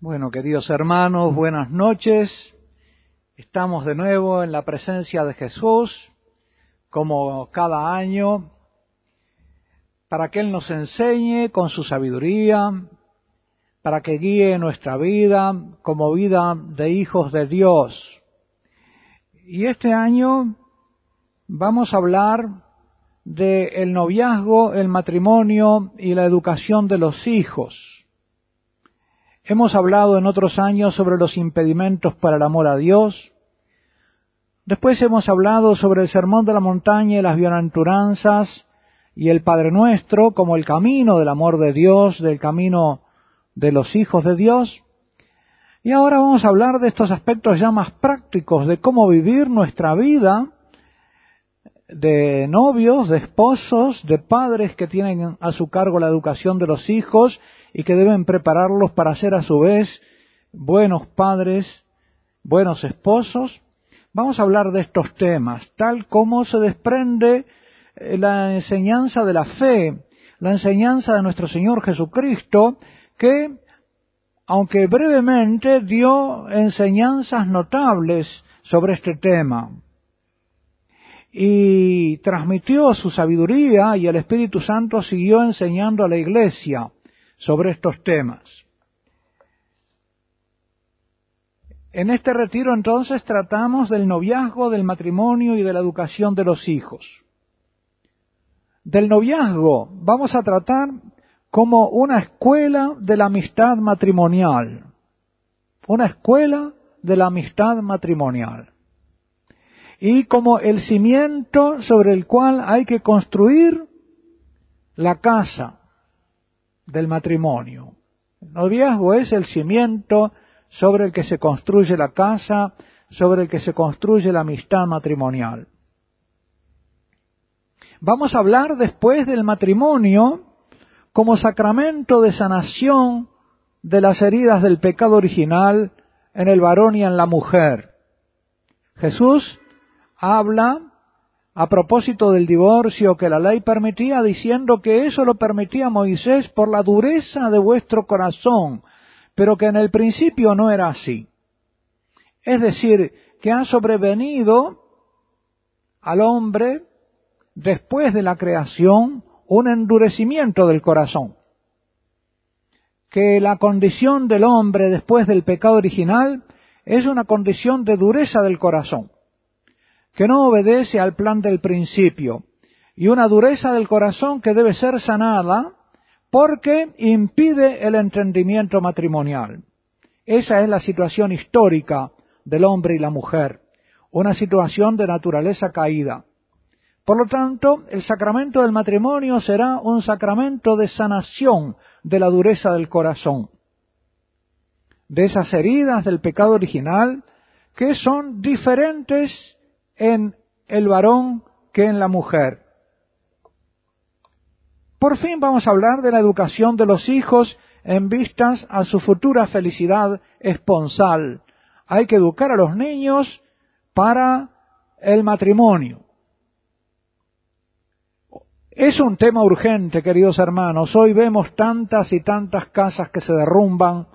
Bueno, queridos hermanos, buenas noches. Estamos de nuevo en la presencia de Jesús, como cada año, para que Él nos enseñe con su sabiduría, para que guíe nuestra vida como vida de hijos de Dios. Y este año vamos a hablar del el noviazgo, el matrimonio y la educación de los hijos. Hemos hablado en otros años sobre los impedimentos para el amor a Dios. Después hemos hablado sobre el sermón de la montaña y las bienaventuranzas y el Padre Nuestro como el camino del amor de Dios, del camino de los hijos de Dios. Y ahora vamos a hablar de estos aspectos ya más prácticos de cómo vivir nuestra vida de novios, de esposos, de padres que tienen a su cargo la educación de los hijos y que deben prepararlos para ser a su vez buenos padres, buenos esposos. Vamos a hablar de estos temas, tal como se desprende eh, la enseñanza de la fe, la enseñanza de nuestro Señor Jesucristo, que, aunque brevemente, dio enseñanzas notables sobre este tema y transmitió su sabiduría y el Espíritu Santo siguió enseñando a la iglesia sobre estos temas. En este retiro entonces tratamos del noviazgo, del matrimonio y de la educación de los hijos. Del noviazgo vamos a tratar como una escuela de la amistad matrimonial. Una escuela de la amistad matrimonial. Y como el cimiento sobre el cual hay que construir la casa, del matrimonio. El noviazgo es el cimiento sobre el que se construye la casa, sobre el que se construye la amistad matrimonial. Vamos a hablar después del matrimonio como sacramento de sanación de las heridas del pecado original en el varón y en la mujer. Jesús habla a propósito del divorcio que la ley permitía, diciendo que eso lo permitía Moisés por la dureza de vuestro corazón, pero que en el principio no era así. Es decir, que ha sobrevenido al hombre, después de la creación, un endurecimiento del corazón. Que la condición del hombre después del pecado original es una condición de dureza del corazón que no obedece al plan del principio, y una dureza del corazón que debe ser sanada porque impide el entendimiento matrimonial. Esa es la situación histórica del hombre y la mujer, una situación de naturaleza caída. Por lo tanto, el sacramento del matrimonio será un sacramento de sanación de la dureza del corazón, de esas heridas del pecado original que son diferentes en el varón que en la mujer. Por fin vamos a hablar de la educación de los hijos en vistas a su futura felicidad esponsal. Hay que educar a los niños para el matrimonio. Es un tema urgente, queridos hermanos. Hoy vemos tantas y tantas casas que se derrumban,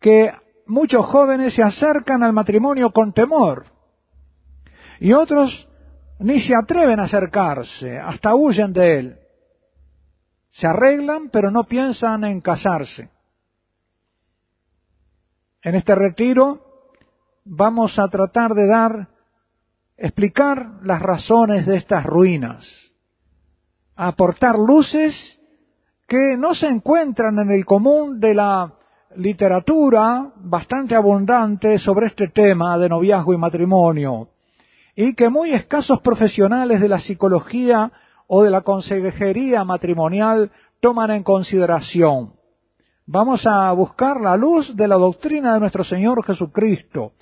que muchos jóvenes se acercan al matrimonio con temor. Y otros ni se atreven a acercarse, hasta huyen de él. Se arreglan, pero no piensan en casarse. En este retiro vamos a tratar de dar, explicar las razones de estas ruinas, aportar luces que no se encuentran en el común de la literatura bastante abundante sobre este tema de noviazgo y matrimonio y que muy escasos profesionales de la psicología o de la consejería matrimonial toman en consideración. Vamos a buscar la luz de la doctrina de nuestro Señor Jesucristo,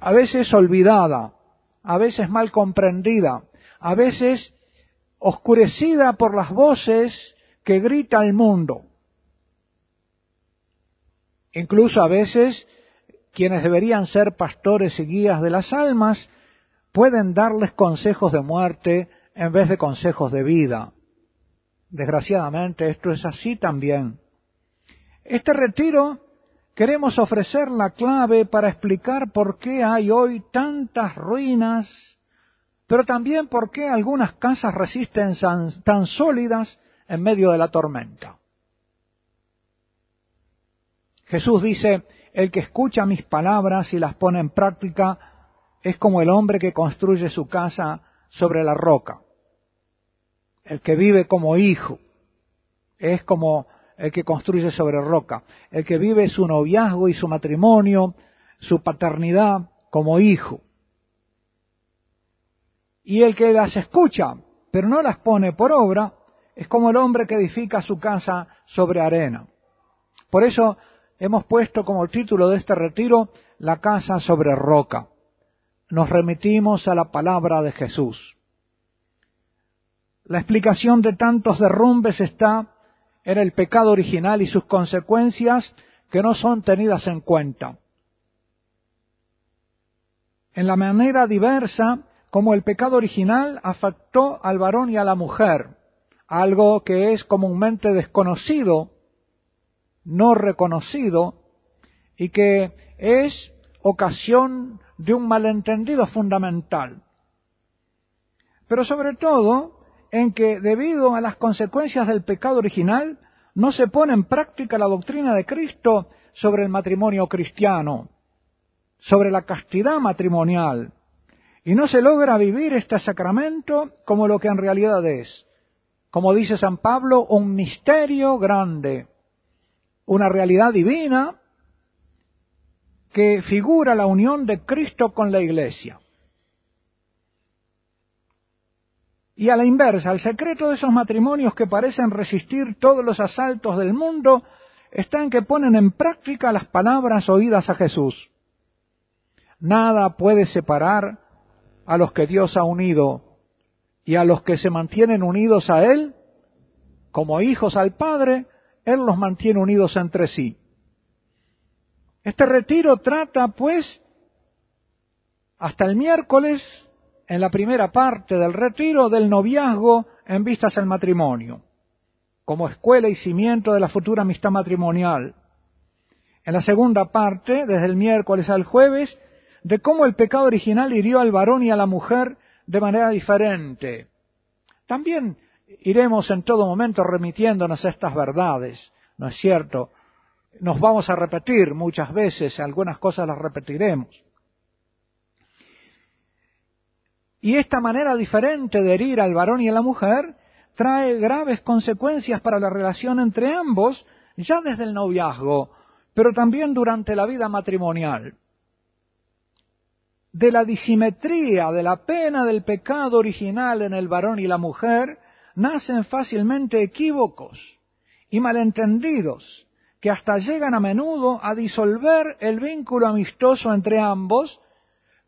a veces olvidada, a veces mal comprendida, a veces oscurecida por las voces que grita el mundo. Incluso a veces quienes deberían ser pastores y guías de las almas pueden darles consejos de muerte en vez de consejos de vida. Desgraciadamente esto es así también. Este retiro queremos ofrecer la clave para explicar por qué hay hoy tantas ruinas, pero también por qué algunas casas resisten tan sólidas en medio de la tormenta. Jesús dice, el que escucha mis palabras y las pone en práctica es como el hombre que construye su casa sobre la roca. El que vive como hijo es como el que construye sobre roca. El que vive su noviazgo y su matrimonio, su paternidad como hijo. Y el que las escucha, pero no las pone por obra, es como el hombre que edifica su casa sobre arena. Por eso hemos puesto como título de este retiro la casa sobre roca. Nos remitimos a la palabra de Jesús. La explicación de tantos derrumbes está en el pecado original y sus consecuencias que no son tenidas en cuenta. En la manera diversa como el pecado original afectó al varón y a la mujer, algo que es comúnmente desconocido, no reconocido, y que es ocasión de un malentendido fundamental. Pero sobre todo en que debido a las consecuencias del pecado original no se pone en práctica la doctrina de Cristo sobre el matrimonio cristiano, sobre la castidad matrimonial, y no se logra vivir este sacramento como lo que en realidad es, como dice San Pablo, un misterio grande, una realidad divina que figura la unión de Cristo con la Iglesia. Y a la inversa, el secreto de esos matrimonios que parecen resistir todos los asaltos del mundo está en que ponen en práctica las palabras oídas a Jesús. Nada puede separar a los que Dios ha unido y a los que se mantienen unidos a Él, como hijos al Padre, Él los mantiene unidos entre sí. Este retiro trata, pues, hasta el miércoles, en la primera parte del retiro, del noviazgo en vistas al matrimonio, como escuela y cimiento de la futura amistad matrimonial. En la segunda parte, desde el miércoles al jueves, de cómo el pecado original hirió al varón y a la mujer de manera diferente. También iremos en todo momento remitiéndonos a estas verdades, ¿no es cierto? Nos vamos a repetir muchas veces, algunas cosas las repetiremos. Y esta manera diferente de herir al varón y a la mujer trae graves consecuencias para la relación entre ambos, ya desde el noviazgo, pero también durante la vida matrimonial de la disimetría de la pena del pecado original en el varón y la mujer, nacen fácilmente equívocos y malentendidos que hasta llegan a menudo a disolver el vínculo amistoso entre ambos,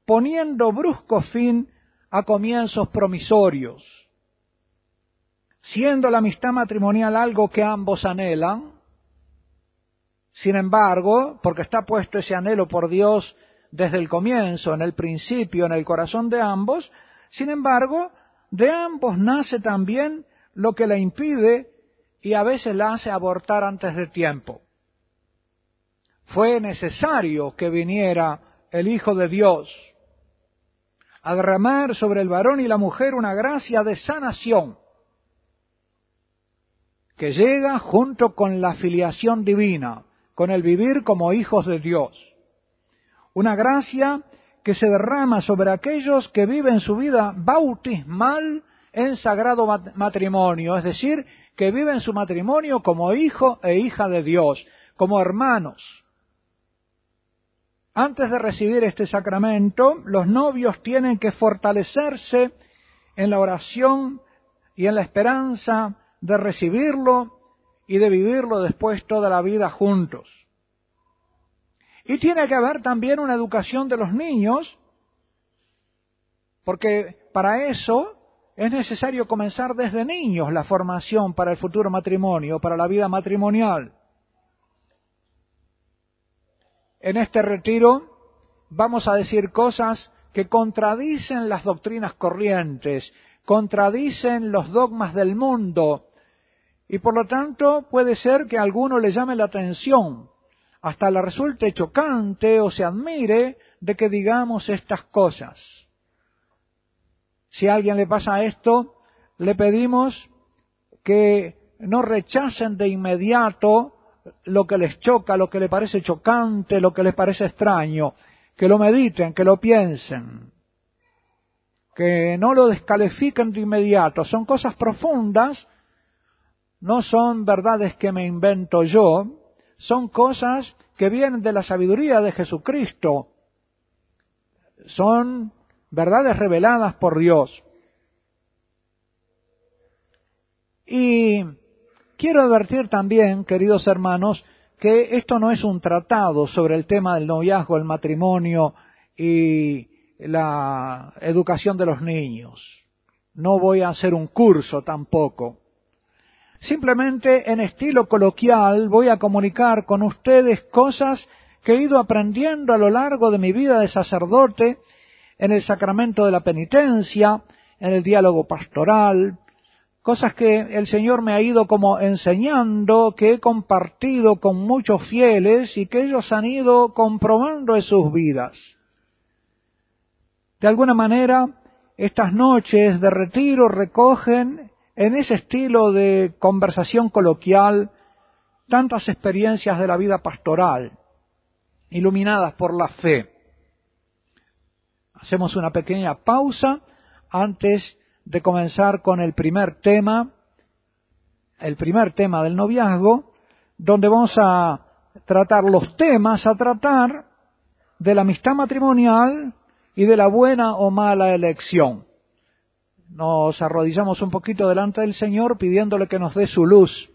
poniendo brusco fin a comienzos promisorios. Siendo la amistad matrimonial algo que ambos anhelan, sin embargo, porque está puesto ese anhelo por Dios desde el comienzo, en el principio, en el corazón de ambos, sin embargo, de ambos nace también lo que la impide y a veces la hace abortar antes de tiempo. Fue necesario que viniera el Hijo de Dios a derramar sobre el varón y la mujer una gracia de sanación que llega junto con la filiación divina, con el vivir como hijos de Dios una gracia que se derrama sobre aquellos que viven su vida bautismal en sagrado matrimonio, es decir, que viven su matrimonio como hijo e hija de Dios, como hermanos. Antes de recibir este sacramento, los novios tienen que fortalecerse en la oración y en la esperanza de recibirlo y de vivirlo después toda la vida juntos. Y tiene que haber también una educación de los niños, porque para eso es necesario comenzar desde niños la formación para el futuro matrimonio, para la vida matrimonial. En este retiro vamos a decir cosas que contradicen las doctrinas corrientes, contradicen los dogmas del mundo Y por lo tanto puede ser que a alguno le llame la atención, hasta le resulte chocante o se admire de que digamos estas cosas. Si a alguien le pasa esto, le pedimos que no rechacen de inmediato lo que les choca, lo que les parece chocante, lo que les parece extraño, que lo mediten, que lo piensen, que no lo descalifiquen de inmediato. Son cosas profundas, no son verdades que me invento yo, son cosas que vienen de la sabiduría de Jesucristo, son verdades reveladas por Dios. Y quiero advertir también, queridos hermanos, que esto no es un tratado sobre el tema del noviazgo, el matrimonio y la educación de los niños. No voy a hacer un curso tampoco. Simplemente en estilo coloquial voy a comunicar con ustedes cosas que he ido aprendiendo a lo largo de mi vida de sacerdote, en el sacramento de la penitencia, en el diálogo pastoral, cosas que el Señor me ha ido como enseñando, que he compartido con muchos fieles y que ellos han ido comprobando en sus vidas. De alguna manera, estas noches de retiro recogen en ese estilo de conversación coloquial tantas experiencias de la vida pastoral, iluminadas por la fe. Hacemos una pequeña pausa antes de comenzar con el primer tema, el primer tema del noviazgo, donde vamos a tratar los temas a tratar de la amistad matrimonial y de la buena o mala elección. Nos arrodillamos un poquito delante del Señor pidiéndole que nos dé su luz